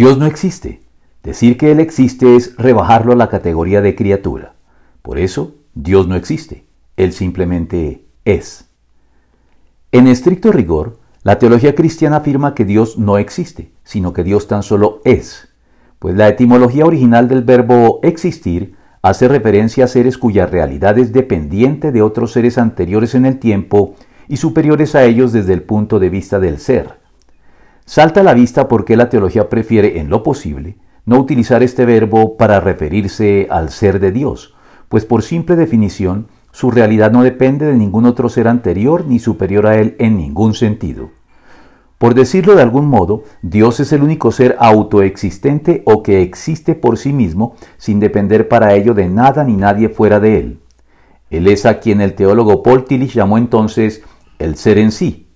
Dios no existe. Decir que Él existe es rebajarlo a la categoría de criatura. Por eso, Dios no existe. Él simplemente es. En estricto rigor, la teología cristiana afirma que Dios no existe, sino que Dios tan solo es, pues la etimología original del verbo existir hace referencia a seres cuya realidad es dependiente de otros seres anteriores en el tiempo y superiores a ellos desde el punto de vista del ser. Salta a la vista porque la teología prefiere, en lo posible, no utilizar este verbo para referirse al ser de Dios, pues por simple definición, su realidad no depende de ningún otro ser anterior ni superior a él en ningún sentido. Por decirlo de algún modo, Dios es el único ser autoexistente o que existe por sí mismo sin depender para ello de nada ni nadie fuera de él. Él es a quien el teólogo Paul Tillich llamó entonces el ser en sí.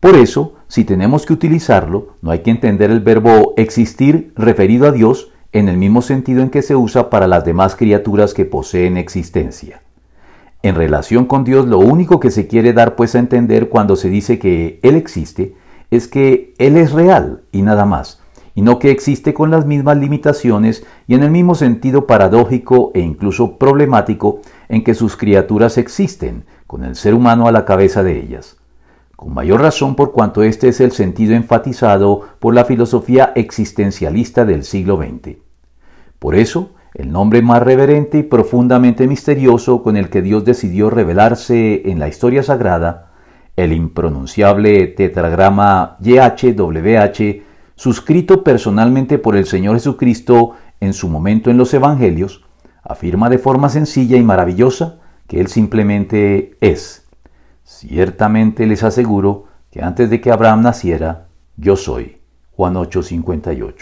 Por eso, si tenemos que utilizarlo, no hay que entender el verbo existir referido a Dios en el mismo sentido en que se usa para las demás criaturas que poseen existencia. En relación con Dios, lo único que se quiere dar pues a entender cuando se dice que Él existe es que Él es real y nada más, y no que existe con las mismas limitaciones y en el mismo sentido paradójico e incluso problemático en que sus criaturas existen, con el ser humano a la cabeza de ellas. Con mayor razón por cuanto este es el sentido enfatizado por la filosofía existencialista del siglo XX. Por eso, el nombre más reverente y profundamente misterioso con el que Dios decidió revelarse en la historia sagrada el impronunciable tetragrama YHWH, suscrito personalmente por el Señor Jesucristo en su momento en los Evangelios, afirma de forma sencilla y maravillosa que Él simplemente es. Ciertamente les aseguro que antes de que Abraham naciera, yo soy. Juan 8:58.